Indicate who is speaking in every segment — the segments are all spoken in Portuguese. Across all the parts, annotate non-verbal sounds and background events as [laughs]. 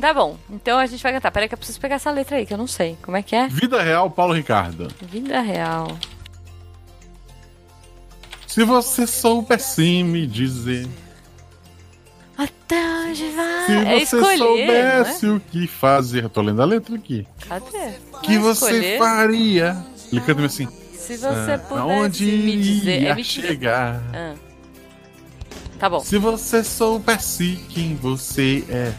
Speaker 1: Tá bom, então a gente vai cantar. Peraí que eu preciso pegar essa letra aí, que eu não sei. Como é que é?
Speaker 2: Vida Real, Paulo Ricardo.
Speaker 1: Vida real.
Speaker 2: Se você soubesse me dizer.
Speaker 1: Até onde vai?
Speaker 2: Se
Speaker 1: é
Speaker 2: você
Speaker 1: escolher,
Speaker 2: soubesse
Speaker 1: não
Speaker 2: o que fazer. Tô lendo a letra aqui.
Speaker 1: é? Cadê?
Speaker 2: que
Speaker 1: é
Speaker 2: você
Speaker 1: escolher?
Speaker 2: faria. Ele canta assim.
Speaker 1: Se você
Speaker 2: ah,
Speaker 1: pudesse
Speaker 2: aonde
Speaker 1: me dizer. É mentira.
Speaker 2: chegar.
Speaker 1: Ah. Tá bom.
Speaker 2: Se você soubesse quem você é.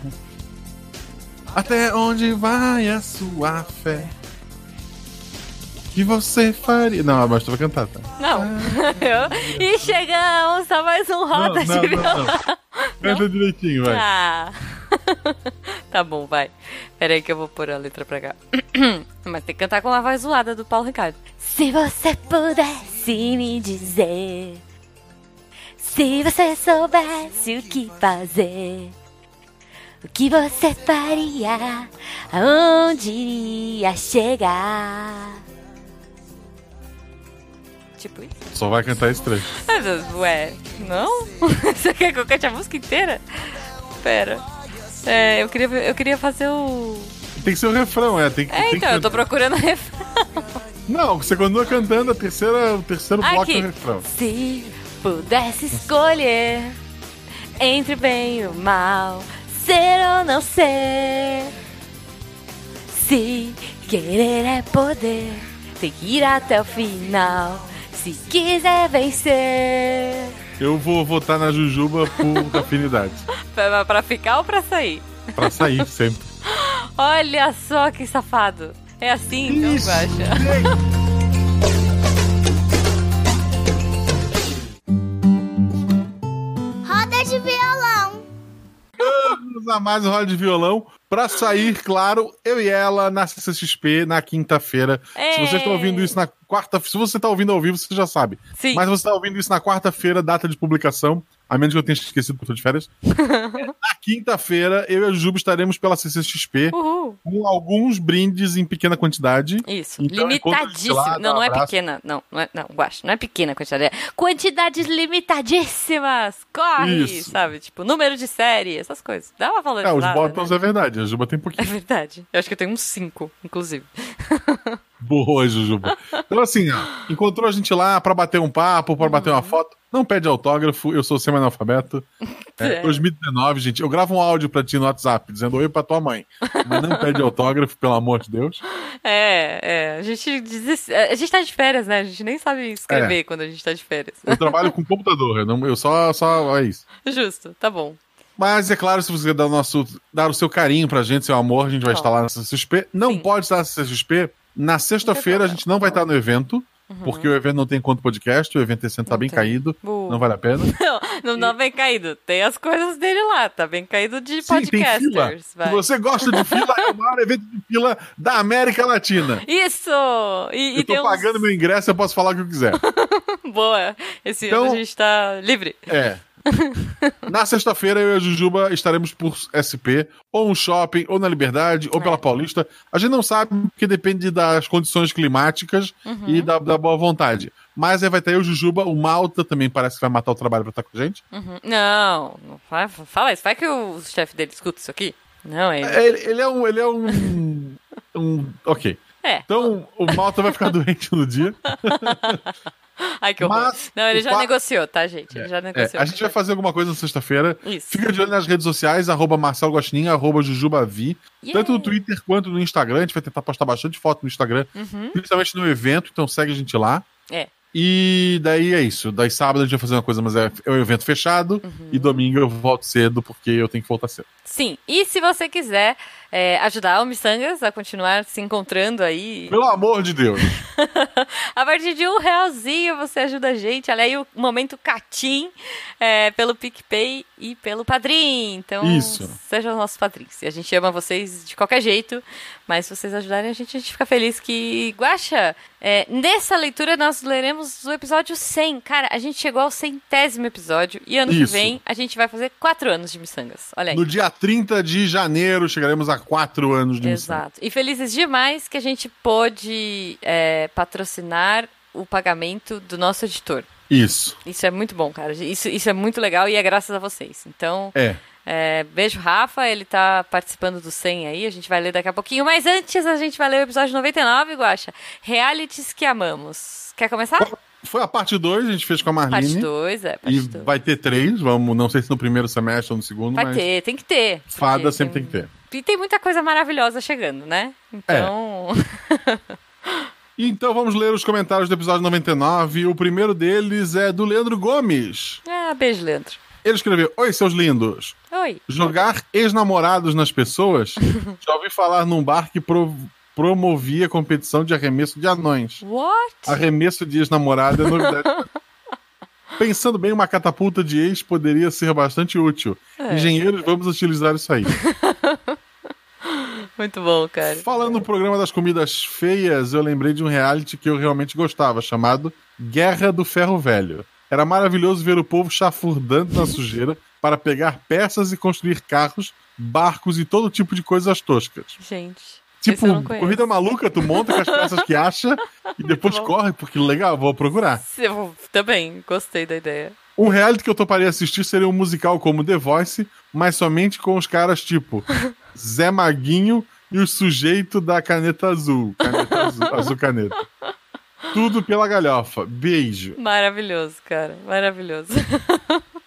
Speaker 2: Até onde vai a sua fé? Que você faria. Não, mas tu vai cantar, tá?
Speaker 1: Não. Eu- [laughs] e chegamos a mais um Roda de Violão.
Speaker 2: Canta direitinho, vai.
Speaker 1: Ah. [laughs] tá bom, vai. Pera aí que eu vou pôr a letra pra cá. [clears throat] Mas tem que cantar com a voz zoada do Paulo Ricardo. Se você pudesse me dizer. Se você soubesse o que fazer. O que você faria? Aonde iria chegar? Tipo isso.
Speaker 2: Só vai cantar esse trecho.
Speaker 1: Mas, Ué, não? [laughs] Você quer que eu cante a música inteira? Pera. É, eu queria, eu queria fazer o.
Speaker 2: Tem que ser o refrão, é. Tem, que-
Speaker 1: É,
Speaker 2: tem
Speaker 1: então,
Speaker 2: que...
Speaker 1: eu tô procurando a ref...
Speaker 2: Não, você continua cantando a terceira, o terceiro bloco
Speaker 1: Aqui.
Speaker 2: do refrão.
Speaker 1: Se pudesse escolher entre o bem e o mal, ser ou não ser. Se querer é poder, tem que ir até o final. Se quiser vencer.
Speaker 2: Eu vou votar na Jujuba por [laughs] afinidade.
Speaker 1: Pra, pra ficar ou pra sair?
Speaker 2: Pra sair sempre. [laughs]
Speaker 1: Olha só que safado. É assim, então. Guaxa.
Speaker 2: A mais um roda de violão. Pra sair, claro, eu e ela na CCXP na quinta-feira. Se você está ouvindo isso na quarta, se você está ouvindo ao vivo, você já sabe.
Speaker 1: Sim.
Speaker 2: Mas você está ouvindo isso na quarta-feira, data de publicação. A menos que eu tenha esquecido porque eu tô de férias. [laughs] quinta-feira, eu e a Jujuba estaremos pela CCXP
Speaker 1: Uhul.
Speaker 2: com alguns brindes em pequena quantidade.
Speaker 1: Isso,
Speaker 2: Então, lá,
Speaker 1: limitadíssimo.
Speaker 2: dá
Speaker 1: Não, não é pequena. Não, não é, não, Guaxa, não é pequena a quantidade. É quantidades limitadíssimas. Corre,
Speaker 2: Isso.
Speaker 1: sabe? Tipo, número de série, essas coisas. Dá uma
Speaker 2: É,
Speaker 1: valorizada.
Speaker 2: os bottoms
Speaker 1: né?
Speaker 2: é verdade, a Jujuba tem
Speaker 1: É
Speaker 2: pouquinho.
Speaker 1: verdade. Eu acho que eu tenho uns cinco, inclusive. [laughs]
Speaker 2: Boa, Jujuba. Então, assim, ó, encontrou a gente lá pra bater um papo, pra bater
Speaker 1: Uhum.
Speaker 2: uma foto. Não pede autógrafo, eu sou semi-analfabeto. É,
Speaker 1: É.
Speaker 2: 2019, gente. Eu gravo um áudio pra ti no WhatsApp dizendo oi pra tua mãe. Mas não pede autógrafo, pelo amor de Deus.
Speaker 1: É, é. A gente diz, a gente tá de férias, né? A gente nem sabe escrever
Speaker 2: É.
Speaker 1: quando a gente tá de férias.
Speaker 2: Eu trabalho com computador, eu, não, eu só, só. É isso.
Speaker 1: Justo, tá bom.
Speaker 2: Mas é claro, se você dar o, nosso, dar o seu carinho pra gente, seu amor, a gente vai
Speaker 1: Ó.
Speaker 2: estar lá na CCXP. Não
Speaker 1: Sim.
Speaker 2: pode estar na CCXP. Na sexta-feira a gente não vai estar no evento, porque o evento não tem conta podcast, o evento esse ano tá
Speaker 1: Uhum. Não
Speaker 2: bem
Speaker 1: tem.
Speaker 2: caído,
Speaker 1: Bu.
Speaker 2: não vale a pena. [laughs]
Speaker 1: Não, não tá bem caído. Tem as coisas dele lá, tá bem caído de
Speaker 2: Sim,
Speaker 1: podcasters.
Speaker 2: Se você gosta de fila, é o maior [laughs] evento de fila da América Latina.
Speaker 1: Isso! E, e
Speaker 2: eu tô
Speaker 1: tem uns-
Speaker 2: pagando meu ingresso, eu posso falar o que eu quiser. [laughs]
Speaker 1: Boa! Esse
Speaker 2: Então-
Speaker 1: ano a gente tá livre.
Speaker 2: É. [laughs] Na sexta-feira, eu e a Jujuba estaremos por SP, ou um shopping, ou na Liberdade, ou pela Paulista. A gente não sabe, porque depende das condições climáticas
Speaker 1: Uhum.
Speaker 2: e da, da boa vontade. Mas aí vai ter eu, Jujuba, o Malta também parece que vai matar o trabalho pra estar com a gente.
Speaker 1: Uhum. Não, não fa- fala isso. Vai que o chefe dele escuta isso aqui. Não, ele.
Speaker 2: É, Ele, ele é um. Ele é um. [laughs] um ok.
Speaker 1: É.
Speaker 2: Então, o Malta vai ficar [laughs] doente no dia. [laughs]
Speaker 1: Ai, que horror.
Speaker 2: mas
Speaker 1: Não, ele já negociou, tá, gente? Ele já
Speaker 2: É,
Speaker 1: negociou.
Speaker 2: a gente vai fazer alguma coisa na sexta-feira.
Speaker 1: Isso.
Speaker 2: Fica de olho nas redes sociais, arroba Marcelo Gostinho, arroba Jujubavi.
Speaker 1: Yeah.
Speaker 2: Tanto no Twitter quanto no Instagram. A gente vai tentar postar bastante foto no Instagram,
Speaker 1: Uhum.
Speaker 2: principalmente no evento, então segue a gente lá.
Speaker 1: É.
Speaker 2: E daí é isso. Daí sábado a gente vai fazer uma coisa, mas é, é um evento fechado.
Speaker 1: Uhum.
Speaker 2: E domingo eu volto cedo, porque eu tenho que voltar cedo.
Speaker 1: Sim, e se você quiser é, ajudar o Missangas a continuar se encontrando aí,
Speaker 2: Pelo amor de Deus. [laughs]
Speaker 1: a partir de um realzinho você ajuda a gente. Olha aí o momento Catim é, pelo PicPay e pelo Padrim. Então,
Speaker 2: Isso.
Speaker 1: sejam nossos padrinhos. A gente ama vocês de qualquer jeito, mas se vocês ajudarem a gente, a gente fica feliz que... Guaxa, é, nessa leitura nós leremos o episódio 100. Cara, a gente chegou ao centésimo episódio e ano que
Speaker 2: Isso.
Speaker 1: vem a gente vai fazer quatro anos de Missangas. Olha aí.
Speaker 2: No dia 30 de janeiro chegaremos a quatro anos de missão.
Speaker 1: Exato. E felizes demais que a gente pôde é, patrocinar o pagamento do nosso editor.
Speaker 2: Isso.
Speaker 1: Isso é muito bom, cara. Isso, isso é muito legal e é graças a vocês. Então,
Speaker 2: É.
Speaker 1: É, beijo, Rafa. Ele tá participando do 100 aí. A gente vai ler daqui a pouquinho. Mas antes, a gente vai ler o episódio 99, Guaxa. Realities que amamos. Quer começar?
Speaker 2: Foi a parte 2, a gente fez com a Marlene.
Speaker 1: Parte 2, é.
Speaker 2: E
Speaker 1: Parte 2.
Speaker 2: vai ter três, vamos, não sei se no primeiro semestre ou no segundo,
Speaker 1: Vai ter, tem que ter.
Speaker 2: fada sempre tem que ter.
Speaker 1: E tem muita coisa maravilhosa chegando, né? Então. [laughs]
Speaker 2: Então vamos ler os comentários do episódio 99. O primeiro deles é do Leandro Gomes.
Speaker 1: ah, beijo, Leandro.
Speaker 2: Ele escreveu: Oi, seus lindos.
Speaker 1: Oi.
Speaker 2: Jogar ex-namorados nas pessoas? [laughs] Já ouvi falar num bar que pro- promovia competição de arremesso de anões.
Speaker 1: What?
Speaker 2: Arremesso de ex-namorada é novidade. [laughs] Pensando bem, uma catapulta de ex poderia ser bastante útil.
Speaker 1: É.
Speaker 2: Engenheiros, vamos utilizar isso aí.
Speaker 1: Muito bom, cara.
Speaker 2: Falando no programa das comidas feias, eu lembrei de um reality que eu realmente gostava, chamado Guerra do Ferro Velho. Era maravilhoso ver o povo chafurdando na sujeira para pegar peças e construir carros, barcos e todo tipo de coisas toscas.
Speaker 1: Gente.
Speaker 2: Tipo, corrida maluca, tu monta com as peças que acha e depois corre, porque legal, vou procurar.
Speaker 1: Eu também gostei da ideia.
Speaker 2: Um reality que eu toparia assistir seria um musical como The Voice, mas somente com os caras tipo [laughs] Zé Maguinho e o sujeito da caneta azul. Caneta azul, [laughs] azul caneta. Tudo pela galhofa. Beijo.
Speaker 1: Maravilhoso, cara. Maravilhoso. [laughs]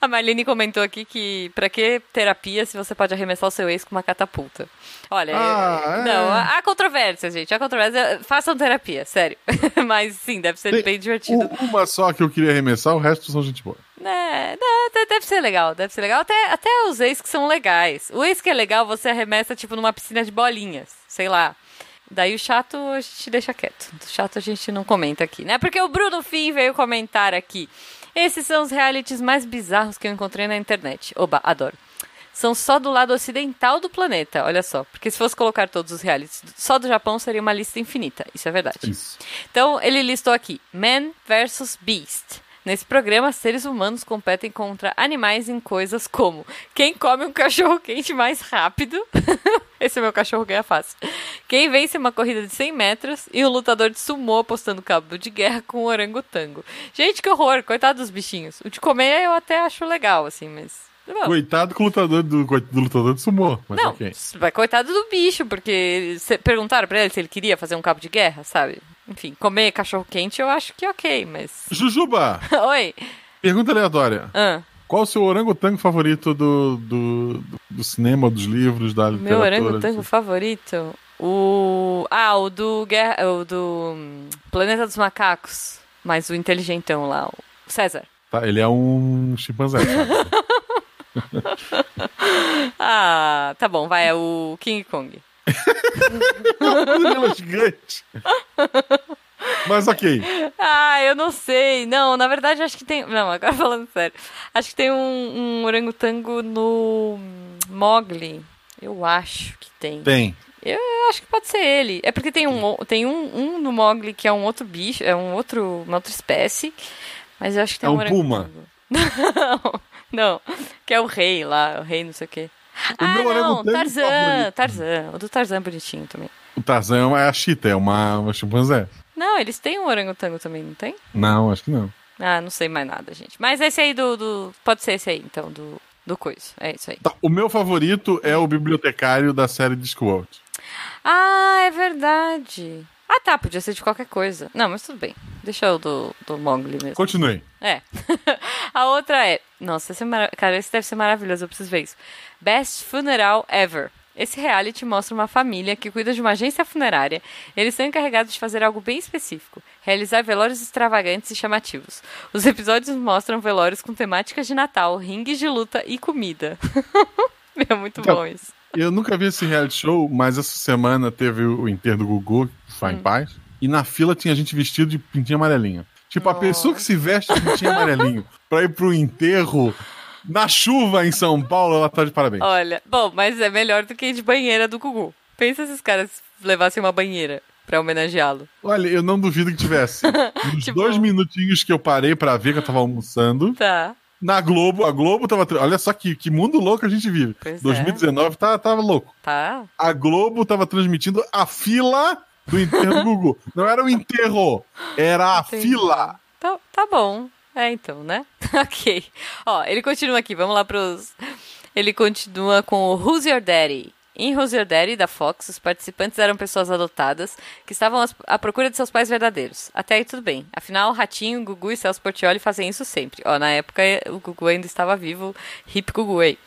Speaker 1: A Marlene comentou aqui que pra que terapia se você pode arremessar o seu ex com uma catapulta? Olha,
Speaker 2: Ah,
Speaker 1: eu-
Speaker 2: é.
Speaker 1: não, há controvérsia, gente. Há controvérsia. Façam terapia, sério. [laughs] Mas sim, deve ser
Speaker 2: Tem
Speaker 1: bem divertido.
Speaker 2: Uma só que eu queria arremessar, o resto são gente boa.
Speaker 1: É, não, de- deve ser legal, deve ser legal. Até, até os ex que são legais. O ex que é legal, você arremessa, tipo, numa piscina de bolinhas. Sei lá. Daí o chato a gente deixa quieto. O chato a gente não comenta aqui, né? Porque o Bruno Fim veio comentar aqui. Esses são os realities mais bizarros que eu encontrei na internet. Oba, adoro. São só do lado ocidental do planeta, olha só. Porque se fosse colocar todos os realities só do Japão, seria uma lista infinita. Isso é verdade.
Speaker 2: Isso.
Speaker 1: Então, ele listou aqui: Man vs Beast. Nesse programa, seres humanos competem contra animais em coisas como quem come um cachorro quente mais rápido. [laughs] Esse é meu cachorro ganha fácil. Quem vence uma corrida de 100 metros e um lutador de sumô apostando cabo de guerra com um orangotango. Gente, que horror! Coitado dos bichinhos. O de comer eu até acho legal, assim, mas. Bom,
Speaker 2: Coitado com o lutador do, do lutador de sumô. Mas
Speaker 1: não,
Speaker 2: ok.
Speaker 1: vai coitado do bicho, porque perguntaram pra ele se ele queria fazer um cabo de guerra, sabe? Enfim, comer cachorro quente eu acho que é ok, mas. [laughs]
Speaker 2: Jujuba,
Speaker 1: Oi!
Speaker 2: pergunta aleatória.
Speaker 1: Ah,
Speaker 2: Qual o seu orangotango favorito do, do, do cinema, dos livros, da literatura?
Speaker 1: meu orangotango favorito? O. Ah, o do. Guerra... O do. Planeta dos Macacos. Mas o inteligentão lá, o César.
Speaker 2: Tá, ele é um chimpanzé. [laughs]
Speaker 1: Ah, tá bom, vai, é o King Kong. [laughs]
Speaker 2: É gigante. Mas ok.
Speaker 1: Ah, eu não sei. Não, na verdade acho que tem. Não, agora [laughs] falando sério. Acho que tem um, um orangotango no Mogli. Eu acho que tem.
Speaker 2: Tem.
Speaker 1: Eu acho que pode ser ele. É porque tem um, tem um, um no Mogli que é um outro bicho, é um outro, uma outra espécie. Mas eu acho que tem
Speaker 2: É
Speaker 1: um,
Speaker 2: um puma. [laughs]
Speaker 1: Não, não. Que é o rei lá, o rei não sei o quê. Ah, não, Tarzan,
Speaker 2: favorito.
Speaker 1: Tarzan. O do Tarzan é bonitinho também.
Speaker 2: O Tarzan é a Chita, é uma, uma chimpanzé.
Speaker 1: Não, eles têm um orangotango também, não tem?
Speaker 2: Não, acho que não.
Speaker 1: Ah, não sei mais nada, gente. Mas esse aí do. do- pode ser esse aí, então, do, do coisa. É isso aí.
Speaker 2: Tá, o meu favorito é o bibliotecário da série Discworld.
Speaker 1: Ah, é verdade. Ah, tá, podia ser de qualquer coisa. Não, mas tudo bem. Deixa o do, do Mogli mesmo.
Speaker 2: Continue.
Speaker 1: É. [laughs] A outra é. Nossa, esse é mara... cara, esse deve ser maravilhoso, eu preciso ver isso. Best Funeral Ever. Esse reality mostra uma família que cuida de uma agência funerária. Eles são encarregados de fazer algo bem específico: realizar velórios extravagantes e chamativos. Os episódios mostram velórios com temáticas de Natal, ringues de luta e comida. [laughs] é muito
Speaker 2: Então,
Speaker 1: bom isso.
Speaker 2: Eu nunca vi esse reality show, mas essa semana teve o enterro do Gugu, que foi em
Speaker 1: Hum.
Speaker 2: paz. E na fila tinha gente vestido de pintinho amarelinho. Tipo, a pessoa que se veste de pintinho amarelinho pra ir pro enterro na chuva em São Paulo, ela tá de parabéns.
Speaker 1: Olha, bom, mas é melhor do que ir de banheira do Gugu. Pensa se os caras levassem uma banheira pra homenageá-lo.
Speaker 2: Olha, eu não duvido que tivesse. [laughs] Nos
Speaker 1: Tipo-
Speaker 2: dois minutinhos que eu parei pra ver que eu tava almoçando,
Speaker 1: Tá.
Speaker 2: na Globo, a Globo tava. Olha só que, que mundo louco a gente vive.
Speaker 1: Pois é.
Speaker 2: 2019 tá, tava louco.
Speaker 1: Tá.
Speaker 2: A Globo tava transmitindo a fila do enterro do Gugu. Não era o enterro, era a
Speaker 1: Entendi.
Speaker 2: fila.
Speaker 1: Tá, tá bom. É, então, né? [laughs] ok. Ó, ele continua aqui. Vamos lá pros... Ele continua com o Who's Your Daddy? Em Who's Your Daddy, da Fox, os participantes eram pessoas adotadas que estavam à procura de seus pais verdadeiros. Até aí tudo bem. Afinal, Ratinho, Gugu e Celso Portioli fazem isso sempre. Ó, na época, o Gugu ainda estava vivo. Hip Gugu aí.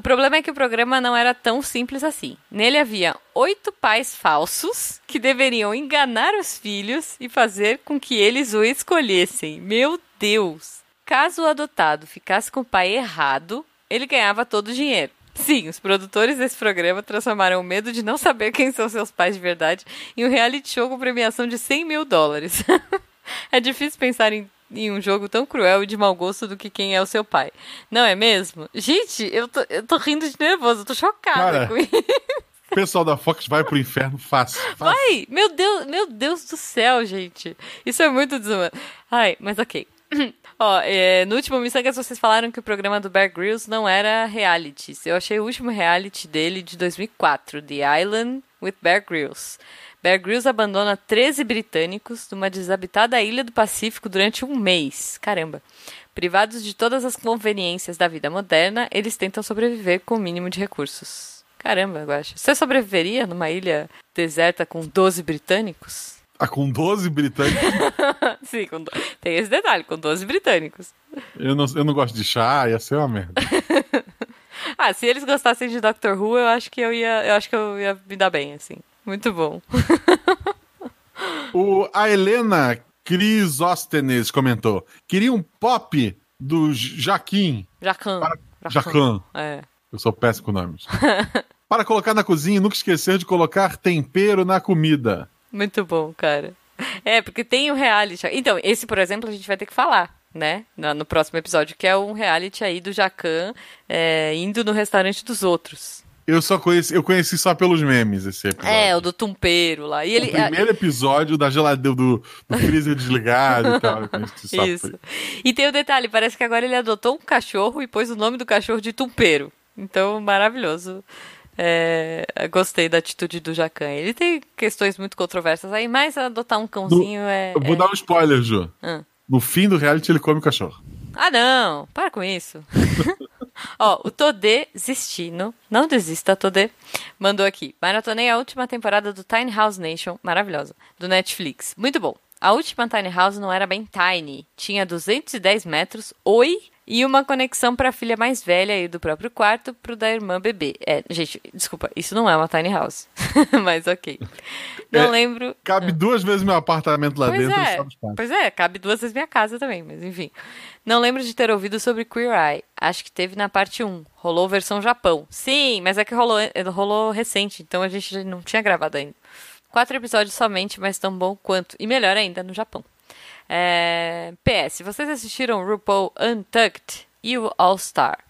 Speaker 1: O problema é que o programa não era tão simples assim. Nele havia oito pais falsos que deveriam enganar os filhos e fazer com que eles o escolhessem. Meu Deus! Caso o adotado ficasse com o pai errado, ele ganhava todo o dinheiro. Sim, os produtores desse programa transformaram o medo de não saber quem são seus pais de verdade em um reality show com premiação de 100 mil dólares. [laughs] é difícil pensar em, em, um jogo tão cruel e de mau gosto do que quem é o seu pai. Não é mesmo? Gente, eu tô, eu tô rindo de nervoso, eu tô chocada
Speaker 2: Cara,
Speaker 1: com isso.
Speaker 2: O pessoal da Fox vai pro inferno fácil. fácil.
Speaker 1: Vai! Meu Deus, meu Deus do céu, gente. Isso é muito desumano. Ai, mas ok. [clears throat] Ó, é, no último Missangas vocês falaram que o programa do Bear Grylls não era reality. Eu achei o último reality dele de 2004, The Island with Bear Grylls. Bear Grylls abandona 13 britânicos numa desabitada ilha do Pacífico durante um mês. Caramba. Privados de todas as conveniências da vida moderna, eles tentam sobreviver com o mínimo de recursos. Caramba, acho. Você sobreviveria numa ilha deserta com 12 britânicos?
Speaker 2: Ah, com 12 britânicos? [laughs]
Speaker 1: Sim, com do... tem esse detalhe, com 12 britânicos.
Speaker 2: Eu não, eu não gosto de chá, ia ser uma merda. [laughs]
Speaker 1: ah, se eles gostassem de Doctor Who, eu acho que eu ia, eu acho que eu ia me dar bem, assim. Muito bom.
Speaker 2: o, a Helena Crisóstenes comentou: queria um pop do Jaquim.
Speaker 1: Jacan.
Speaker 2: Para... Jacan.
Speaker 1: É.
Speaker 2: Eu sou péssimo com nomes. [laughs] Para colocar na cozinha e nunca esquecer de colocar tempero na comida.
Speaker 1: Muito bom, cara. É, porque tem o reality. Então, esse, por exemplo, a gente vai ter que falar, né? No, próximo episódio, que é um reality aí do Jacan é, indo no restaurante dos outros.
Speaker 2: Eu só conheci, eu conheci só pelos memes esse episódio.
Speaker 1: É, o do tumpeiro lá. E ele,
Speaker 2: o primeiro episódio da geladeira do, do freezer desligado e tal. [laughs]
Speaker 1: Isso. E tem o detalhe, parece que agora ele adotou um cachorro e pôs o nome do cachorro de tumpeiro. Então, maravilhoso. É, gostei da atitude do Jacan. Ele tem questões muito controversas aí, mas adotar um cãozinho é.
Speaker 2: Eu vou
Speaker 1: é...
Speaker 2: dar um spoiler, Ju.
Speaker 1: Ah.
Speaker 2: No fim do reality, ele come o cachorro.
Speaker 1: Ah, não! Para com isso. [laughs] Ó, o Todê Zistino, não desista, Todê, mandou aqui. Maratonei a última temporada do Tiny House Nation, maravilhosa, do Netflix. Muito bom. A última Tiny House não era bem tiny, tinha 210 metros, oi, e uma conexão para a filha mais velha e do próprio quarto pro da irmã bebê. É, gente, desculpa, isso não é uma tiny house. [laughs] Mas ok. Não é, lembro.
Speaker 2: Cabe duas vezes meu apartamento lá
Speaker 1: pois
Speaker 2: dentro.
Speaker 1: É, pois é, cabe duas vezes minha casa também, mas enfim. Não lembro de ter ouvido sobre Queer Eye. Acho que teve na parte 1. Rolou versão Japão. Sim, mas é que rolou, rolou recente, então a gente não tinha gravado ainda. Quatro episódios somente, mas tão bom quanto. E melhor ainda no Japão. É... PS, vocês assistiram RuPaul Untucked e o All Star?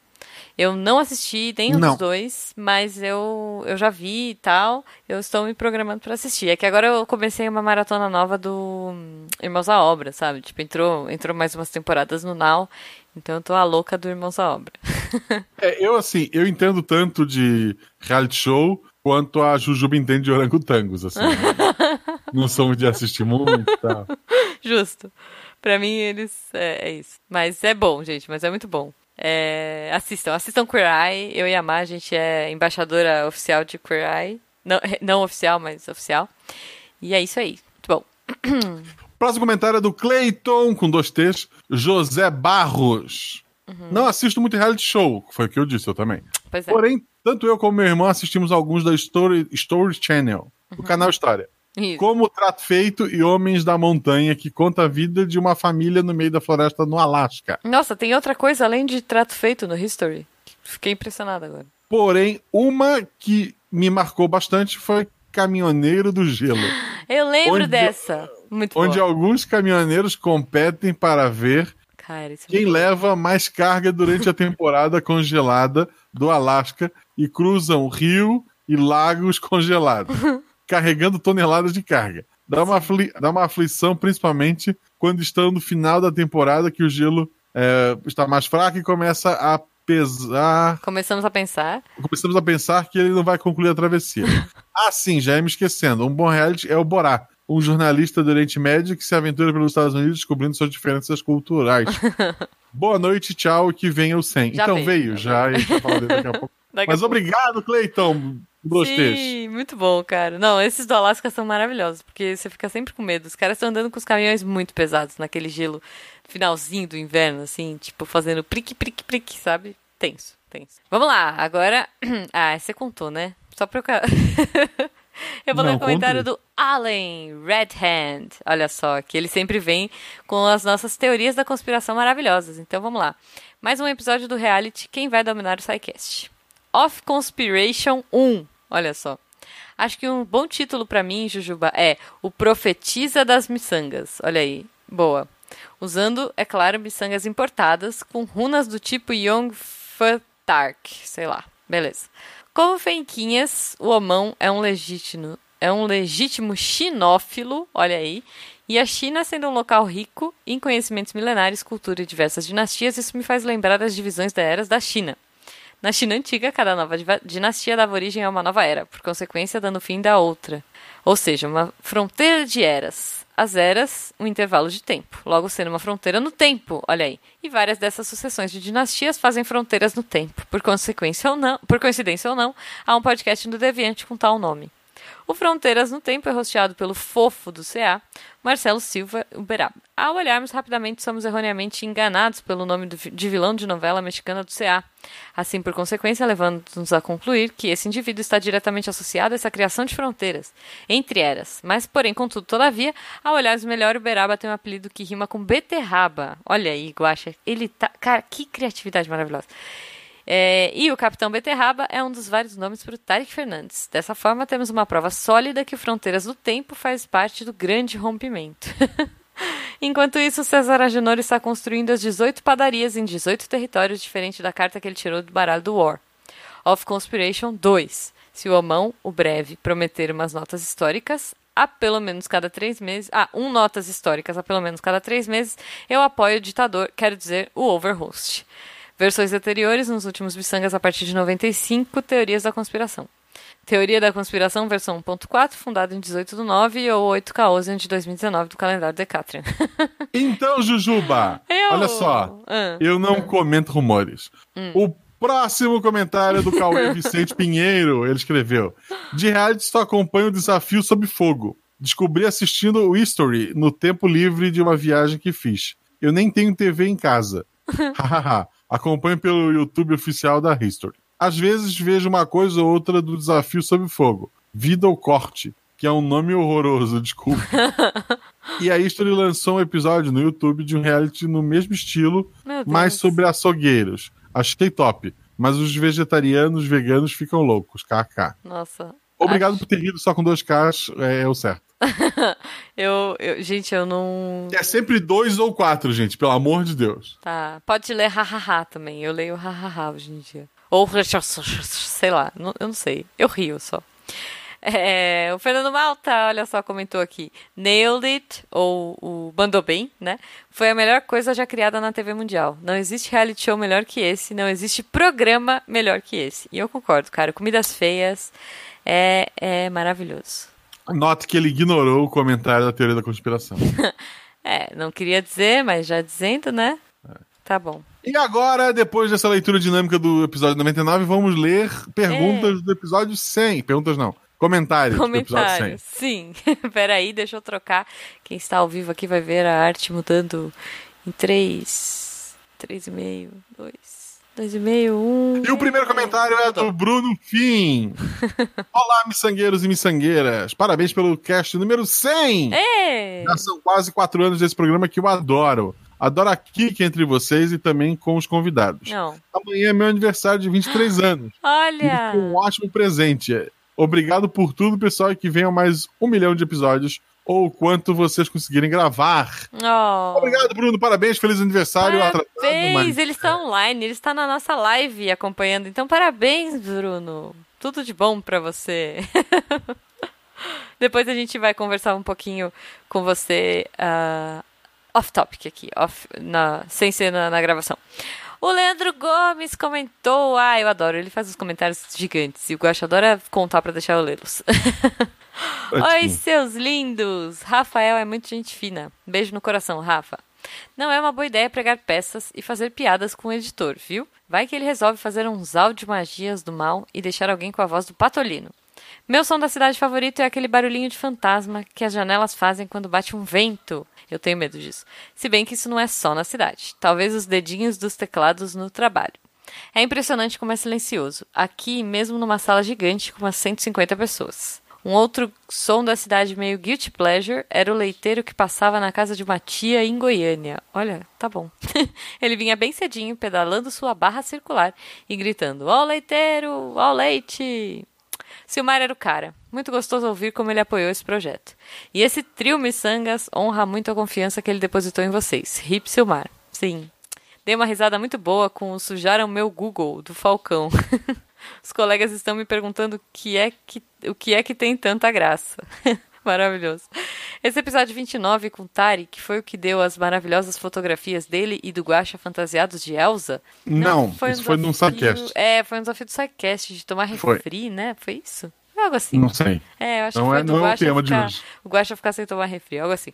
Speaker 1: Eu não assisti nenhum não. dos dois, mas eu, eu já vi e tal. Eu estou me programando para assistir. É que agora eu comecei uma maratona nova do Irmãos à Obra, sabe? Tipo, entrou, entrou mais umas temporadas no Now. Então eu tô a louca do Irmãos à Obra. [laughs]
Speaker 2: é, eu assim, eu entendo tanto de reality show quanto a Jujuba entende de orangotangos, assim. Né? [laughs] não somos de assistir muito e tal. [laughs]
Speaker 1: Justo. Pra mim, eles. É, é, isso. Mas é bom, gente, mas é muito bom. É, assistam, assistam Queer Eye. Eu e a Mar, a gente é embaixadora oficial de Queer Eye. Não, [laughs] não oficial, mas oficial. E é isso aí. Muito bom. [clears throat]
Speaker 2: Próximo comentário é do Clayton, com dois T's. José Barros. Uhum. Não assisto muito reality show, foi o que eu disse, eu também.
Speaker 1: Pois
Speaker 2: é. Porém, tanto eu como meu irmão assistimos alguns da Story, Story Channel, uhum. do canal História.
Speaker 1: Isso.
Speaker 2: Como o Trato Feito e Homens da Montanha, que conta a vida de uma família no meio da floresta no Alasca.
Speaker 1: Nossa, tem outra coisa além de Trato Feito no History. Fiquei impressionado agora.
Speaker 2: Porém, uma que me marcou bastante foi Caminhoneiro do Gelo. [gasps]
Speaker 1: Eu lembro onde, dessa. Muito
Speaker 2: Onde
Speaker 1: boa.
Speaker 2: alguns caminhoneiros competem para ver
Speaker 1: Cara, é
Speaker 2: quem leva mais carga durante a temporada [laughs] congelada do Alasca e cruzam rio e lagos congelados. [laughs] carregando toneladas de carga. Dá uma, afli dá uma aflição, principalmente quando estão no final da temporada, que o gelo é, está mais fraco e começa a pesar.
Speaker 1: Começamos a pensar.
Speaker 2: Começamos a pensar que ele não vai concluir a travessia. [laughs] ah, sim, já ia me esquecendo. Um bom reality é o Borá, um jornalista do Oriente Médio que se aventura pelos Estados Unidos descobrindo suas diferenças culturais. [laughs] Boa noite, tchau, que venha o 100.
Speaker 1: Já
Speaker 2: então
Speaker 1: veio,
Speaker 2: veio,
Speaker 1: já
Speaker 2: já, e a gente vai falar dele daqui a pouco.
Speaker 1: Daqui
Speaker 2: Mas obrigado, Cleiton. Gostei.
Speaker 1: Sim, muito bom, cara. Não, esses do Alasca são maravilhosos, porque você fica sempre com medo. Os caras estão andando com os caminhões muito pesados naquele gelo finalzinho do inverno, assim, tipo, fazendo prique, prique, prique, sabe? Tenso, tenso. Vamos lá, agora. [clears throat] Ah, você contou, né? Só pra eu. [laughs] Eu vou ler
Speaker 2: Não,
Speaker 1: o comentário
Speaker 2: conta
Speaker 1: do Allen Red Hand. Olha só, que ele sempre vem com as nossas teorias da conspiração maravilhosas. Então vamos lá. Mais um episódio do reality Quem Vai Dominar o SciCast. Off Conspiration 1. Olha só. Acho que um bom título pra mim, Jujuba, é O Profetiza das Miçangas. Olha aí. Boa. Usando, é claro, miçangas importadas com runas do tipo Yongfatark. Sei lá. Beleza. Como Fenquinhas, o Omão é um legítimo, é um legítimo xinófilo, olha aí, e a China sendo um local rico em conhecimentos milenares, cultura e diversas dinastias, isso me faz lembrar as divisões da eras da China. Na China antiga, cada nova dinastia dava origem a uma nova era, por consequência, dando fim da outra. Ou seja, uma fronteira de eras. As eras, um intervalo de tempo. Logo, sendo uma fronteira no tempo, olha aí. E várias dessas sucessões de dinastias fazem fronteiras no tempo. Por consequência ou não, por coincidência ou não, há um podcast do Deviante com tal nome. O Fronteiras no Tempo é rosteado pelo fofo do CA, Marcelo Silva Uberaba. Ao olharmos rapidamente, somos erroneamente enganados pelo nome de vilão de novela mexicana do CA. Assim, por consequência, levando-nos a concluir que esse indivíduo está diretamente associado a essa criação de fronteiras entre eras. Mas, porém, contudo, todavia, ao olharmos melhor, Uberaba tem um apelido que rima com beterraba. Olha aí, Guaxa, ele tá... Cara, que criatividade maravilhosa. É, e o Capitão Beterraba é um dos vários nomes para o Tarek Fernandes. Dessa forma, temos uma prova sólida que Fronteiras do Tempo faz parte do grande rompimento. [laughs] Enquanto isso, César Agenor está construindo as 18 padarias em 18 territórios, diferente da carta que ele tirou do baralho do War. Of Conspiration 2. Se o Omão, o breve, prometer umas notas históricas a pelo menos cada três meses. Ah, um notas históricas a pelo menos cada três meses, eu apoio o ditador, quero dizer, o Overhost. Versões anteriores, nos últimos bisangas a partir de 95, Teorias da Conspiração. Teoria da Conspiração, versão 1.4, fundada em 18 de 9 ou 8 Caosian de 2019 do calendário Decatrian. [laughs]
Speaker 2: Então, Jujuba,
Speaker 1: Eu-
Speaker 2: olha só.
Speaker 1: Ah.
Speaker 2: Eu não comento rumores. O próximo comentário do Cauê [laughs] Vicente Pinheiro, ele escreveu: De reality só acompanho o desafio sob fogo. Descobri assistindo o History no tempo livre de uma viagem que fiz. Eu nem tenho TV em casa. [laughs] Hahaha. Acompanho pelo YouTube oficial da History. Às vezes vejo uma coisa ou outra do desafio sob fogo. Vida ou Corte, que é um nome horroroso, [laughs] desculpa. e a History lançou um episódio no YouTube de um reality no mesmo estilo, mas sobre açougueiros. Achei top. Mas os vegetarianos veganos ficam loucos. KK.
Speaker 1: Nossa.
Speaker 2: Obrigado
Speaker 1: Acho-
Speaker 2: por ter rido só com dois Ks, é, é o certo. [laughs]
Speaker 1: Eu, eu- gente, eu não.
Speaker 2: É sempre dois ou quatro, gente, pelo amor de Deus.
Speaker 1: Tá. Pode ler hahaha também. Eu leio hahaha hoje em dia. Ou [laughs] sei lá, não- eu não sei. Eu rio só. É, o Fernando Malta, olha só, comentou aqui. Nailed It, ou o Mandou Bem, né? Foi a melhor coisa já criada na TV Mundial. Não existe reality show melhor que esse, não existe programa melhor que esse. E eu concordo, cara. Comidas feias é, é maravilhoso.
Speaker 2: Note que ele ignorou o comentário da teoria da conspiração. [laughs]
Speaker 1: É, não queria dizer, mas já dizendo, né? Tá bom.
Speaker 2: E agora, depois dessa leitura dinâmica do episódio 99, vamos ler perguntas do episódio 100. Perguntas não, comentários, do episódio 100.
Speaker 1: Comentários. Sim. [laughs] Peraí, deixa eu trocar. Quem está ao vivo aqui vai ver a arte mudando em 3, 3,5, 2, 2,5, 1.
Speaker 2: E o primeiro comentário é do Bruno Fim. [laughs] Olá, miçangueiros e miçangueiras. Parabéns pelo cast número 100.
Speaker 1: É!
Speaker 2: Já são quase quatro anos desse programa que eu adoro. Adoro a Kika entre vocês e também com os convidados.
Speaker 1: Não.
Speaker 2: Amanhã é meu aniversário de 23 [gasps] anos. E
Speaker 1: Olha!
Speaker 2: um ótimo presente. Obrigado por tudo, pessoal, e que venham mais um milhão de episódios ou o quanto vocês conseguirem gravar.
Speaker 1: Oh.
Speaker 2: Obrigado, Bruno. Parabéns, feliz aniversário.
Speaker 1: Parabéns!
Speaker 2: mas-
Speaker 1: Ele está online, ele está na nossa live acompanhando. Então, parabéns, Bruno. Tudo de bom pra você. [laughs] Depois a gente vai conversar um pouquinho com você ah, off-topic aqui, off, na, sem ser na, na gravação. O Leandro Gomes comentou. Ah, eu adoro. Ele faz os comentários gigantes. E o Guaxa adora contar pra deixar eu lê-los. [laughs] Oi, seus lindos! Rafael é muito gente fina. Beijo no coração, Rafa. Não é uma boa ideia pregar peças e fazer piadas com o editor, viu? Vai que ele resolve fazer uns áudio magias do mal e deixar alguém com a voz do Patolino. Meu som da cidade favorito é aquele barulhinho de fantasma que as janelas fazem quando bate um vento. Eu tenho medo disso. Se bem que isso não é só na cidade. Talvez os dedinhos dos teclados no trabalho. É impressionante como é silencioso. Aqui, mesmo numa sala gigante com umas 150 pessoas. Um outro som da cidade meio guilty pleasure era o leiteiro que passava na casa de uma tia em Goiânia. Olha, tá bom. [laughs] Ele vinha bem cedinho, pedalando sua barra circular e gritando: Ó leiteiro, ó leite! Silmar era o cara. Muito gostoso ouvir como ele apoiou esse projeto. E esse trio Missangas honra muito a confiança que ele depositou em vocês. Hip Silmar. Sim. Dei uma risada muito boa com o Sujaram Meu Google, do Falcão. [laughs] Os colegas estão me perguntando o que é que, o que, é que tem tanta graça. [laughs] Maravilhoso. Esse episódio 29 com Tari, que foi o que deu as maravilhosas fotografias dele e do Guacha fantasiados de Elsa.
Speaker 2: Não, foi isso um foi num sidecast.
Speaker 1: É, foi um desafio do sidecast de tomar refri, foi. né? Foi isso? Algo assim.
Speaker 2: Não sei.
Speaker 1: É, eu acho
Speaker 2: não
Speaker 1: que foi
Speaker 2: é,
Speaker 1: do
Speaker 2: não
Speaker 1: Guacha
Speaker 2: é o tema
Speaker 1: ficar,
Speaker 2: de hoje.
Speaker 1: O Guacha ficar sem tomar refri, algo assim.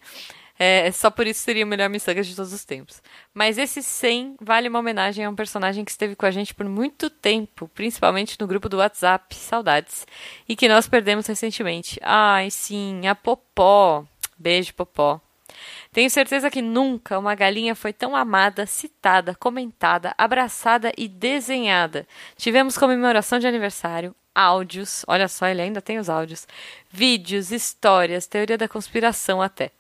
Speaker 1: É, só por isso seria o melhor miçangas de todos os tempos. Mas esse 100 vale uma homenagem a um personagem que esteve com a gente por muito tempo, principalmente no grupo do WhatsApp, saudades, e que nós perdemos recentemente. Ai, sim, a Popó. Beijo, Popó. Tenho certeza que nunca uma galinha foi tão amada, citada, comentada, abraçada e desenhada. Tivemos comemoração de aniversário, áudios, olha só, ele ainda tem os áudios, vídeos, histórias, teoria da conspiração até.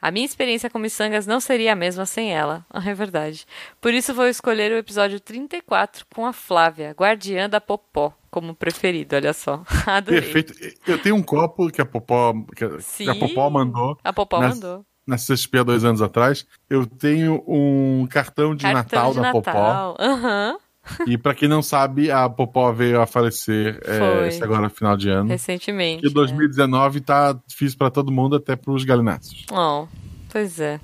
Speaker 1: A minha experiência com miçangas não seria a mesma sem ela, é verdade. Por isso vou escolher o episódio 34 com a Flávia, guardiã da Popó, como preferido, olha só. [laughs] Adorei.
Speaker 2: Perfeito. Eu tenho um copo que a Popó, que que a Popó mandou.
Speaker 1: A Popó
Speaker 2: nas-
Speaker 1: mandou.
Speaker 2: Na CSP há dois anos atrás. Eu tenho um cartão de
Speaker 1: Cartão
Speaker 2: Natal
Speaker 1: de
Speaker 2: da Popó.
Speaker 1: Natal. Aham.
Speaker 2: E pra quem não sabe, a Popó veio a falecer é, esse agora final de ano.
Speaker 1: Recentemente.
Speaker 2: Porque 2019 tá difícil pra todo mundo, até pros galináceos.
Speaker 1: né? Oh, pois é.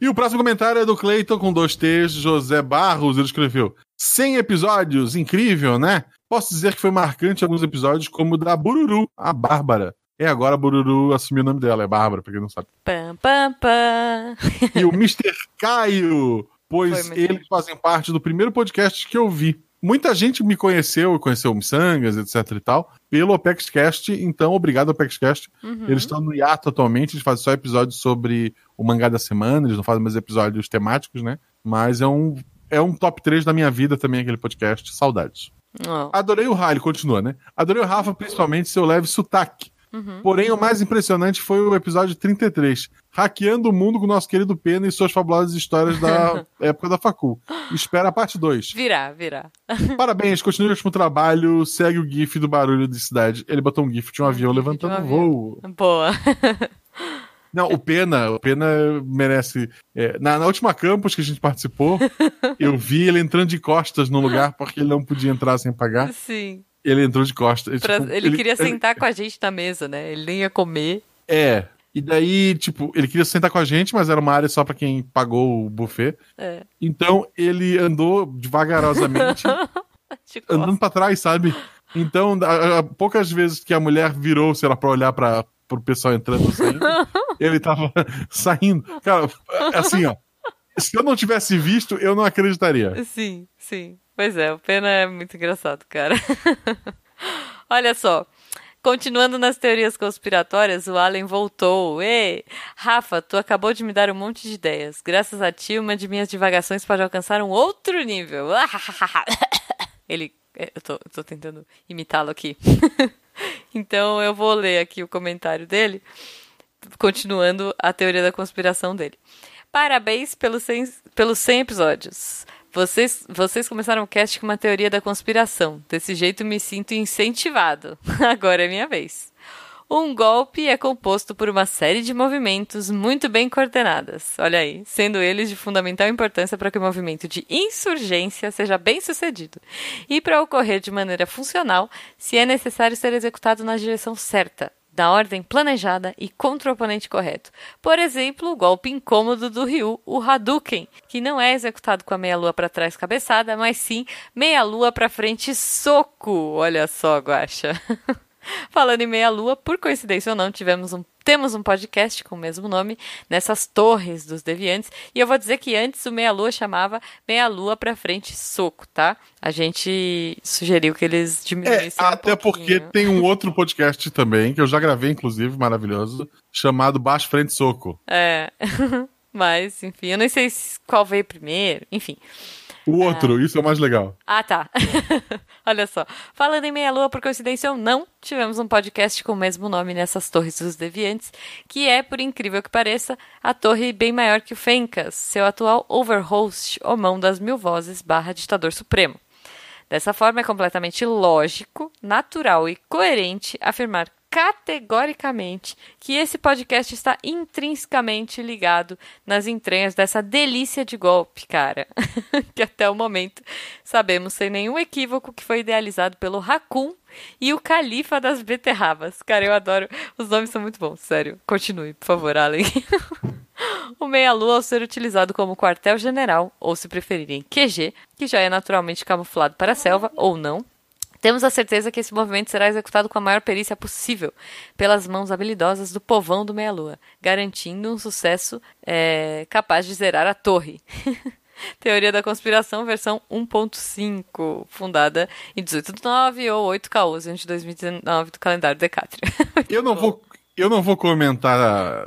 Speaker 2: E o próximo comentário é do Cleiton com dois T's, José Barros. Ele escreveu: 100 episódios, incrível, né? Posso dizer que foi marcante alguns episódios, como o da Bururu, a Bárbara. É, agora a Bururu assumiu o nome dela, é Bárbara, pra quem não sabe.
Speaker 1: Pam, pam, pam.
Speaker 2: E o Mr. Caio, pois eles fazem parte do primeiro podcast que eu vi. Muita gente me conheceu, conheceu o Missangas, etc e tal, pelo OpexCast, então obrigado OpexCast.
Speaker 1: Uhum.
Speaker 2: Eles estão no hiato atualmente, eles fazem só episódios sobre o mangá da semana, eles não fazem mais episódios temáticos, né? Mas é um, é um top 3 da minha vida também aquele podcast, saudades.
Speaker 1: Oh.
Speaker 2: Adorei o Rafa, ele continua, né? Adorei o Rafa, principalmente seu leve sotaque.
Speaker 1: Uhum.
Speaker 2: Porém, o mais impressionante foi o episódio 33, Hackeando o Mundo com o nosso querido Pena e suas fabulosas histórias da [laughs] época da facul. Espera a parte 2.
Speaker 1: Virá, virá. [laughs]
Speaker 2: Parabéns, continue o ótimo trabalho, segue o gif do barulho de cidade. Ele botou um gif de um avião
Speaker 1: gif de um
Speaker 2: levantando
Speaker 1: avião.
Speaker 2: voo.
Speaker 1: Boa. [laughs]
Speaker 2: Não, o Pena, o Pena merece. é, na, na última campus que a gente participou, eu vi ele entrando de costas no lugar porque ele não podia entrar sem pagar.
Speaker 1: Sim.
Speaker 2: Ele entrou de costas.
Speaker 1: Pra-
Speaker 2: tipo,
Speaker 1: ele, queria
Speaker 2: ele-
Speaker 1: sentar com a gente na mesa, né? Ele nem ia comer.
Speaker 2: É. E daí, tipo, ele queria sentar com a gente, mas era uma área só pra quem pagou o buffet.
Speaker 1: É.
Speaker 2: Então ele andou devagarosamente, [laughs]
Speaker 1: De
Speaker 2: andando pra trás, sabe? Então, a- a- poucas vezes que a mulher virou, sei lá, pra olhar pra, pro pessoal entrando saindo, [laughs] ele tava [laughs] saindo. Cara, assim, ó. Se eu não tivesse visto, eu não acreditaria.
Speaker 1: Sim, sim. Pois é, o Pena é muito engraçado, cara. [laughs] Olha só. Continuando nas teorias conspiratórias, o Allen voltou. Ei, Rafa, tu acabou de me dar um monte de ideias. Graças a ti, uma de minhas divagações pode alcançar um outro nível. [laughs] Ele. é, Eu tô, tô tentando imitá-lo aqui. [laughs] então eu vou ler aqui o comentário dele, continuando a teoria da conspiração dele. Parabéns pelos 100, pelos 100 episódios. Vocês, vocês começaram o cast com uma teoria da conspiração. Desse jeito me sinto incentivado. [laughs] Agora é minha vez. Um golpe é composto por uma série de movimentos muito bem coordenadas, olha aí, sendo eles de fundamental importância para que o movimento de insurgência seja bem sucedido. E para ocorrer de maneira funcional, se é necessário ser executado na direção certa, na ordem planejada e contra o oponente correto. Por exemplo, o golpe incômodo do Ryu, o Hadouken, que não é executado com a meia-lua para trás cabeçada, mas sim meia-lua para frente soco. Olha só, Guaxa. [laughs] Falando em meia-lua, por coincidência ou não, tivemos um temos um podcast com o mesmo nome nessas torres dos deviantes. E eu vou dizer que antes o Meia Lua chamava Meia Lua pra frente soco, tá? A gente sugeriu que eles
Speaker 2: É,
Speaker 1: diminuíssem um
Speaker 2: até porque
Speaker 1: pouquinho.
Speaker 2: tem um outro podcast também, que eu já gravei, inclusive, maravilhoso, chamado Baixo Frente Soco.
Speaker 1: É. [laughs] Mas, enfim, eu nem sei se- qual veio primeiro. Enfim.
Speaker 2: O outro, isso é o mais legal.
Speaker 1: Ah, tá. [laughs] Olha só. Falando em Meia Lua, por coincidência ou não, tivemos um podcast com o mesmo nome nessas Torres dos Deviantes, que é, por incrível que pareça, a torre bem maior que o Fencas, seu atual overhost ou mão das mil vozes barra ditador supremo. Dessa forma, é completamente lógico, natural e coerente afirmar categoricamente que esse podcast está intrinsecamente ligado nas entranhas dessa delícia de golpe, cara. [laughs] que até o momento sabemos sem nenhum equívoco que foi idealizado pelo Raccoon e o Califa das Beterrabas. Cara, eu adoro. Os nomes são muito bons, sério. Continue, por favor, Allen. [laughs] O meia-lua ao ser utilizado como quartel-general, ou se preferirem QG, que já é naturalmente camuflado para a selva, ou não, temos a certeza que esse movimento será executado com a maior perícia possível pelas mãos habilidosas do povão do Meia-Lua, garantindo um sucesso é, capaz de zerar a torre. [laughs] Teoria da Conspiração, versão 1.5, fundada em 18 de 9 ou 8 caos de 2019 do calendário Decátria. [laughs]
Speaker 2: Eu não vou, eu não vou comentar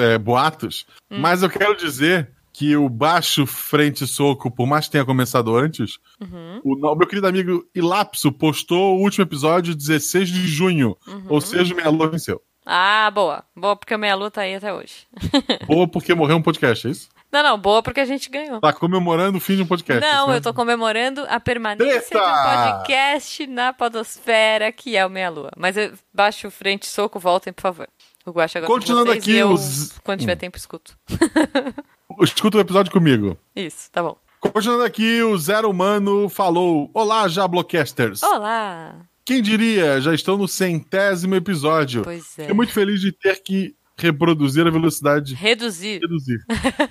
Speaker 2: é, boatos,
Speaker 1: Hum.
Speaker 2: mas eu quero dizer que o Baixo Frente Soco, por mais que tenha começado antes,
Speaker 1: Uhum.
Speaker 2: o no- meu querido amigo Ilapso postou o último episódio 16 de junho,
Speaker 1: Uhum.
Speaker 2: ou seja, o Meia Lua venceu.
Speaker 1: ah, boa. Boa porque o Meia-Lua tá aí até hoje. [laughs]
Speaker 2: Boa porque morreu um podcast, é isso?
Speaker 1: Não, não, boa porque a gente ganhou.
Speaker 2: Tá comemorando o fim de um podcast.
Speaker 1: Não,
Speaker 2: né?
Speaker 1: eu tô comemorando a permanência
Speaker 2: Treta!
Speaker 1: de um podcast na podosfera, que é o Meia Lua. Mas eu baixo frente, soco, voltem, por favor. O Guaxa agora
Speaker 2: Continuando
Speaker 1: vocês
Speaker 2: aqui
Speaker 1: eu,
Speaker 2: os-
Speaker 1: quando tiver
Speaker 2: Hum.
Speaker 1: tempo, escuto. [laughs]
Speaker 2: Escuta o episódio comigo.
Speaker 1: Isso, tá bom.
Speaker 2: Continuando aqui, o Zero Humano falou: Olá, Jablocasters.
Speaker 1: Olá!
Speaker 2: Quem diria, já estão no centésimo episódio.
Speaker 1: Pois é.
Speaker 2: Fiquei muito feliz de ter que reproduzir a velocidade.
Speaker 1: Reduzir.
Speaker 2: Reduzir.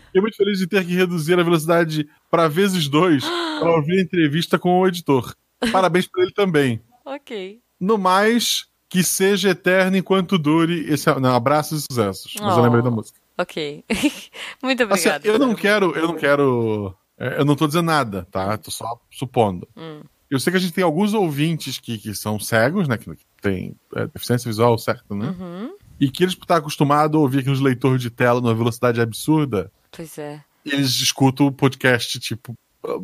Speaker 2: Fiquei muito feliz de ter que reduzir a velocidade para vezes dois [gasps] para ouvir a entrevista com o editor. Parabéns para ele também.
Speaker 1: Ok.
Speaker 2: No mais, que seja eterno enquanto dure esse. Não, abraços e sucessos. Mas eu
Speaker 1: Oh.
Speaker 2: lembrei da música.
Speaker 1: Ok. [laughs] Muito
Speaker 2: Assim,
Speaker 1: obrigada.
Speaker 2: eu não quero, eu não quero. é, Eu não tô dizendo nada, tá? Tô só supondo.
Speaker 1: Hum.
Speaker 2: Eu sei que a gente tem alguns ouvintes que, que são cegos, né? Que tem é, deficiência visual, certo, né?
Speaker 1: Uhum.
Speaker 2: E que eles, por estar acostumados a ouvir aqui nos leitores de tela numa velocidade absurda,
Speaker 1: Pois é.
Speaker 2: eles escutam o podcast, tipo,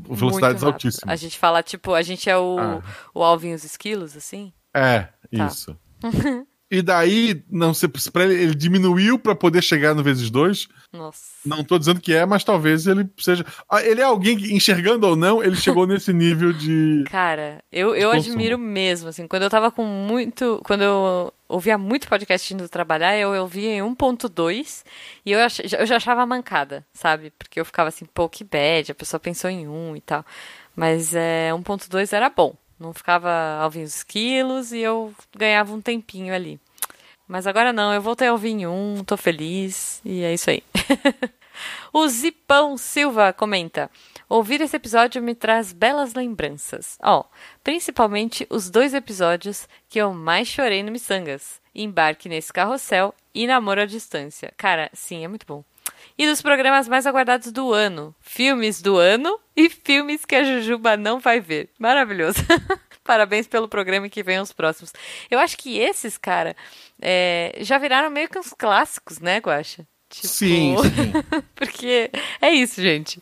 Speaker 2: velocidades altíssimas.
Speaker 1: A gente fala, tipo, a gente é o,
Speaker 2: Ah.
Speaker 1: o Alvin e os esquilos, assim?
Speaker 2: É,
Speaker 1: Tá.
Speaker 2: isso. [laughs] e daí, não sei, ele, diminuiu pra poder chegar no vezes dois.
Speaker 1: Nossa.
Speaker 2: Não tô dizendo que é, mas talvez ele seja. Ah, Ele é alguém que, enxergando ou não, ele chegou [laughs] nesse nível de.
Speaker 1: Cara, eu, eu admiro mesmo, assim, quando eu tava com muito, quando eu ouvia muito podcast indo trabalhar, eu ouvia em 1.2 e eu, ach, eu já achava mancada, sabe? Porque eu ficava assim, pô, que bad, a pessoa pensou em um e tal. Mas é, 1.2 era bom, não ficava alvinhos os quilos e eu ganhava um tempinho ali. Mas agora não, eu voltei a ouvir em um, tô feliz e é isso aí. [laughs] O Zipão Silva comenta: Ouvir esse episódio me traz belas lembranças. Ó, principalmente os dois episódios que eu mais chorei no Missangas: Embarque nesse Carrossel e Namoro à Distância. Cara, sim, é muito bom. E dos programas mais aguardados do ano: filmes do ano e filmes que a Jujuba não vai ver. Maravilhoso. [laughs] Parabéns pelo programa que venham os próximos. Eu acho que esses, cara, é, já viraram meio que uns clássicos, né, Guaxa? Tipo,
Speaker 2: Sim, [laughs] sim.
Speaker 1: Porque é isso, gente.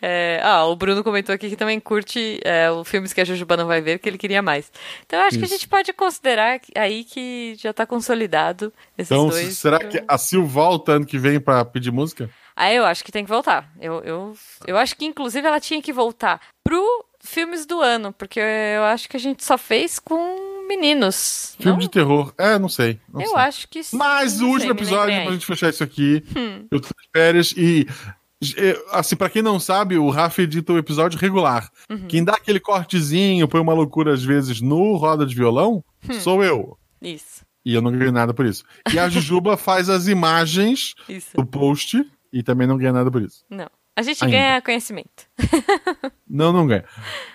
Speaker 1: É, ah, o Bruno comentou aqui que também curte é, os filmes que a Jujuba não vai ver, que ele queria mais. Então eu acho que a
Speaker 2: Isso.
Speaker 1: gente pode considerar aí que já tá consolidado esses
Speaker 2: Então,
Speaker 1: dois.
Speaker 2: será que a Sil volta ano que vem pra pedir música?
Speaker 1: Ah, eu acho que tem que voltar. Eu, eu, eu acho que, inclusive, ela tinha que voltar pro filmes do ano, porque eu acho que a gente só fez com meninos.
Speaker 2: Filme
Speaker 1: não?
Speaker 2: de terror. É, não sei. não
Speaker 1: Eu
Speaker 2: sei.
Speaker 1: acho que sim.
Speaker 2: Mas o último
Speaker 1: sei,
Speaker 2: episódio, pra gente fechar isso aqui,
Speaker 1: Hum.
Speaker 2: eu tô de férias e. eh, Assim, pra quem não sabe, o Rafa edita o episódio regular.
Speaker 1: Uhum.
Speaker 2: Quem dá aquele cortezinho, põe uma loucura às vezes no roda de violão,
Speaker 1: Hum.
Speaker 2: sou eu.
Speaker 1: Isso,
Speaker 2: E eu não ganhei nada por isso. E a [laughs] Jujuba faz as imagens
Speaker 1: isso.
Speaker 2: do post e também não ganha nada por isso.
Speaker 1: Não. A gente
Speaker 2: Ainda.
Speaker 1: ganha conhecimento. [laughs]
Speaker 2: Não, não ganha.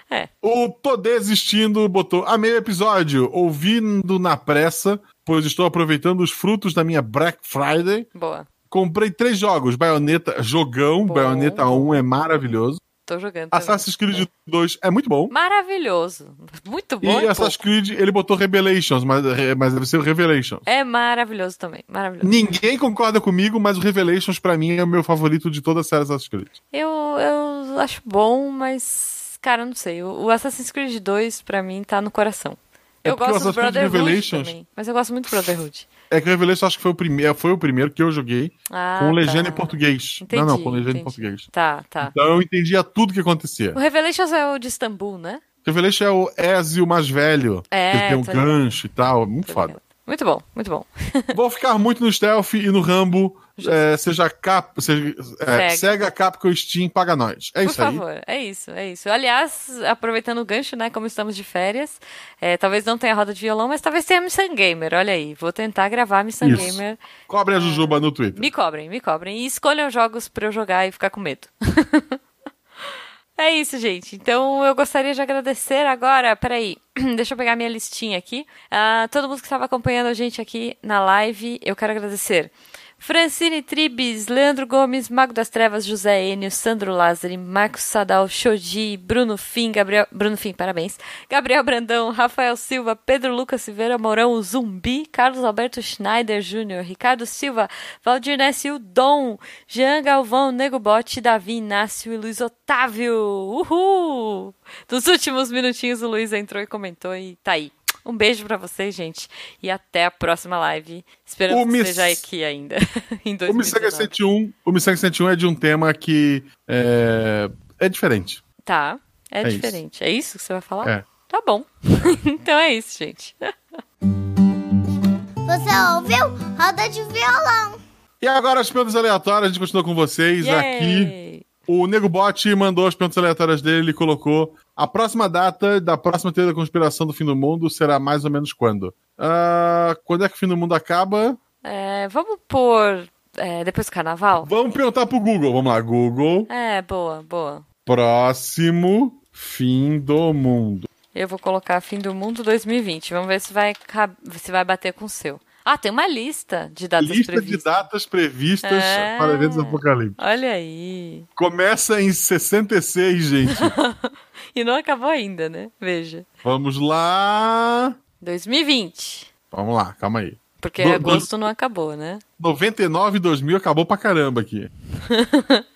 Speaker 1: É.
Speaker 2: O Tô Desistindo botou a meio episódio, ouvindo na pressa, pois estou aproveitando os frutos da minha Black Friday.
Speaker 1: Boa.
Speaker 2: Comprei três jogos: Bayonetta, jogão.
Speaker 1: Bom.
Speaker 2: Bayonetta 1 é maravilhoso.
Speaker 1: Tô jogando. também.
Speaker 2: Assassin's Creed 2 é muito bom.
Speaker 1: Maravilhoso. Muito bom.
Speaker 2: E
Speaker 1: e
Speaker 2: Assassin's
Speaker 1: pouco.
Speaker 2: Creed, ele botou Revelations, mas, mas deve ser o Revelations.
Speaker 1: É maravilhoso também. Maravilhoso.
Speaker 2: Ninguém concorda comigo, mas o Revelations pra mim é o meu favorito de toda a série Assassin's Creed.
Speaker 1: Eu, eu acho bom, mas. Cara, eu não sei. O Assassin's Creed 2, pra mim, tá no coração.
Speaker 2: É
Speaker 1: Eu
Speaker 2: o
Speaker 1: gosto do Brotherhood também. Mas eu gosto muito do Brotherhood.
Speaker 2: É que o Revelations acho que foi o primeiro, foi o primeiro que eu joguei
Speaker 1: Ah,
Speaker 2: com legenda
Speaker 1: tá.
Speaker 2: em português.
Speaker 1: Entendi,
Speaker 2: não, não, com legenda
Speaker 1: entendi.
Speaker 2: em português.
Speaker 1: Tá, tá.
Speaker 2: Então eu entendia tudo que acontecia.
Speaker 1: O Revelations é o de Istambul, né?
Speaker 2: Revelation é o Ezio mais velho.
Speaker 1: É,
Speaker 2: que tem um
Speaker 1: ligado.
Speaker 2: gancho e tal. Muito
Speaker 1: Tô
Speaker 2: foda.
Speaker 1: ligado. Muito bom, muito bom. [laughs]
Speaker 2: Vou ficar muito no Stealth e no Rambo. É, seja Cap, seja, é,
Speaker 1: Sega.
Speaker 2: Sega, Capcom, Steam, paga nós. É
Speaker 1: Por
Speaker 2: isso aí.
Speaker 1: favor, é isso, é isso. Aliás, aproveitando o gancho, né, como estamos de férias, é, talvez não tenha roda de violão, mas talvez tenha Missão Gamer, olha aí. Vou tentar gravar
Speaker 2: Isso.
Speaker 1: Gamer.
Speaker 2: Cobre a Jujuba no Twitter.
Speaker 1: Me cobrem, me cobrem. E escolham jogos pra eu jogar e ficar com medo. [laughs] é isso, gente. Então eu gostaria de agradecer agora. Peraí, [clears throat] deixa eu pegar minha listinha aqui. Ah, todo mundo que estava acompanhando a gente aqui na live, eu quero agradecer. Francine Tribes, Leandro Gomes, Mago das Trevas, José Enio, Sandro Lázari, Marcos Sadal, Shoji, Bruno Fim, Gabriel. Bruno Fim, parabéns. Gabriel Brandão, Rafael Silva, Pedro Lucas Silveira Mourão, Zumbi, Carlos Alberto Schneider Júnior, Ricardo Silva, Valdir Nécio Dom, Jean Galvão, Nego Bote, Davi Inácio e Luiz Otávio. Uhul! Nos últimos minutinhos o Luiz entrou e comentou e tá aí. Um beijo pra vocês, gente. E até a próxima live. Esperando
Speaker 2: O
Speaker 1: que
Speaker 2: Miss-
Speaker 1: esteja aqui ainda. [laughs] em
Speaker 2: O Missanga
Speaker 1: 2019.
Speaker 2: 101, o Missanga 101 é de um tema que é, é diferente.
Speaker 1: Tá. É,
Speaker 2: É isso.
Speaker 1: diferente. É isso que você vai falar?
Speaker 2: É.
Speaker 1: Tá bom. [laughs] então é isso, gente. [laughs]
Speaker 3: Você ouviu? Roda de violão.
Speaker 2: E agora as perguntas aleatórias, a gente continua com vocês aqui.
Speaker 1: Yay!
Speaker 2: O Nego Bot mandou as perguntas aleatórias dele e colocou a próxima data da próxima teoria da conspiração do fim do mundo será mais ou menos quando? Ah, quando é que o fim do mundo acaba?
Speaker 1: É, vamos pôr é, depois do carnaval?
Speaker 2: Vamos perguntar pro Google. Vamos lá, Google.
Speaker 1: É, boa, boa.
Speaker 2: Próximo fim do mundo.
Speaker 1: Eu vou colocar fim do mundo 2020. Vamos ver se vai, se vai bater com o seu. Ah, tem uma lista de datas
Speaker 2: Lista de
Speaker 1: previstas.
Speaker 2: datas previstas
Speaker 1: É.
Speaker 2: para eventos apocalípticos.
Speaker 1: Olha aí.
Speaker 2: Começa em 66, gente. [laughs]
Speaker 1: E não acabou ainda, né? Veja.
Speaker 2: Vamos lá.
Speaker 1: 2020.
Speaker 2: Vamos lá, calma aí.
Speaker 1: Porque
Speaker 2: Do- do-
Speaker 1: agosto não acabou, né?
Speaker 2: 99 e 2000 acabou pra caramba aqui. [laughs]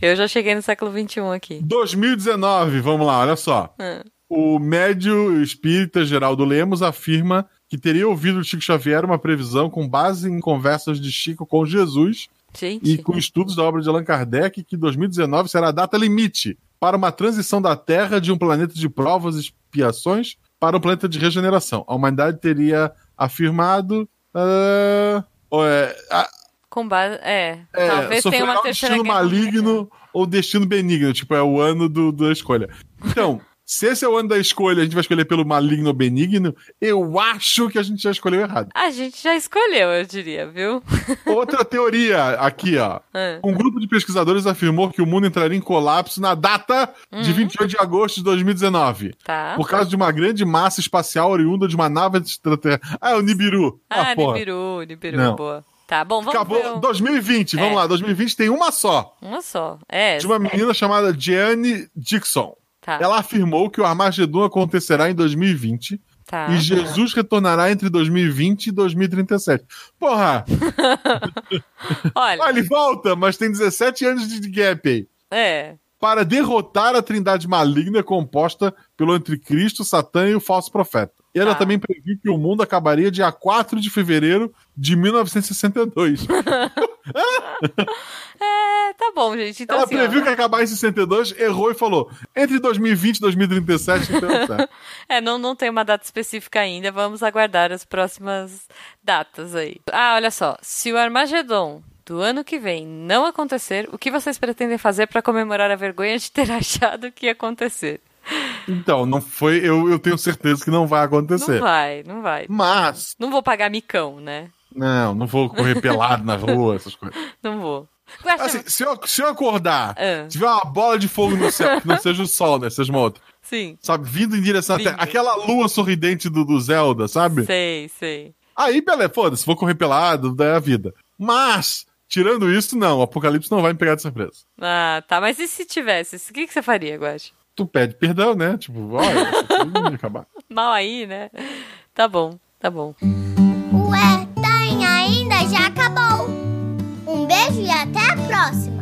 Speaker 1: Eu já cheguei no século XXI aqui.
Speaker 2: 2019, vamos lá, olha só.
Speaker 1: Ah.
Speaker 2: O médio espírita Geraldo Lemos afirma que teria ouvido de Chico Xavier uma previsão com base em conversas de Chico com Jesus
Speaker 1: Gente.
Speaker 2: e com estudos da obra de Allan Kardec que 2019 será a data limite para uma transição da Terra de um planeta de provas e expiações para um planeta de regeneração. A humanidade teria afirmado... ou é,
Speaker 1: Com base. É.
Speaker 2: é,
Speaker 1: talvez tenha uma
Speaker 2: um
Speaker 1: terceira
Speaker 2: destino maligno ou destino benigno. Tipo, é o ano do, da escolha. Então, se esse é o ano da escolha, a gente vai escolher pelo maligno ou benigno, eu acho que a gente já escolheu errado.
Speaker 1: A gente já escolheu, eu diria, viu? [laughs]
Speaker 2: Outra teoria aqui, ó.
Speaker 1: Ah.
Speaker 2: Um grupo de pesquisadores afirmou que o mundo entraria em colapso na data de 28 de agosto de 2019.
Speaker 1: Tá.
Speaker 2: Por causa de uma grande massa espacial oriunda de uma nave extraterrestre. Ah, é o Nibiru.
Speaker 1: Ah,
Speaker 2: porra.
Speaker 1: Nibiru, Nibiru,
Speaker 2: Não.
Speaker 1: boa. Tá, bom, vamos
Speaker 2: Acabou.
Speaker 1: ver. um-
Speaker 2: 2020, vamos
Speaker 1: É.
Speaker 2: lá. 2020 tem uma só.
Speaker 1: Uma só. É.
Speaker 2: de uma menina chamada Jeanne Dixon.
Speaker 1: Tá.
Speaker 2: Ela afirmou que o Armagedon acontecerá em 2020
Speaker 1: Tá.
Speaker 2: e Jesus retornará entre 2020 e 2037. Porra, [laughs]
Speaker 1: Olha,
Speaker 2: ah, ele volta, mas tem 17 anos de gap aí.
Speaker 1: é.
Speaker 2: Para derrotar a trindade maligna composta pelo anticristo, Satã e o falso profeta. E ela
Speaker 1: Tá.
Speaker 2: também previu que o mundo acabaria dia 4 de fevereiro de 1962. [laughs]
Speaker 1: É, tá bom, gente. Então,
Speaker 2: ela
Speaker 1: assim, ó,
Speaker 2: previu que ia acabar em 62, errou e falou: entre 2020 e 2037, então certo. [laughs]
Speaker 1: É, não, não tem uma data específica ainda. Vamos aguardar as próximas datas aí. Ah, olha só. Se o Armagedon do ano que vem não acontecer, o que vocês pretendem fazer para comemorar a vergonha de ter [laughs] achado que ia acontecer?
Speaker 2: Então, não foi. Eu, eu tenho certeza que não vai acontecer.
Speaker 1: Não vai, não vai.
Speaker 2: Mas,
Speaker 1: Não vou pagar micão, né?
Speaker 2: não, não vou correr pelado na rua, essas coisas. [laughs]
Speaker 1: Não vou.
Speaker 2: Assim, se eu, se eu acordar,
Speaker 1: Ah.
Speaker 2: tiver uma bola de fogo no céu, que não seja o sol, né? Seja uma outra.
Speaker 1: Sim.
Speaker 2: Sabe, vindo em direção à
Speaker 1: Vindo.
Speaker 2: Terra. Aquela lua sorridente do, do Zelda, sabe?
Speaker 1: Sei, sei.
Speaker 2: Aí, beleza, foda-se, vou correr pelado, daí é a vida. Mas, Tirando isso, não, o Apocalipse não vai me pegar de surpresa.
Speaker 1: Ah, tá. Mas e se tivesse? O que, que você faria, Guache?
Speaker 2: Tu pede perdão, né? Tipo, olha, não ia acabar. [laughs]
Speaker 1: Mal aí, né? Tá bom, tá bom. Ué,
Speaker 3: tá tem ainda? Já acabou. Um beijo e até a próxima.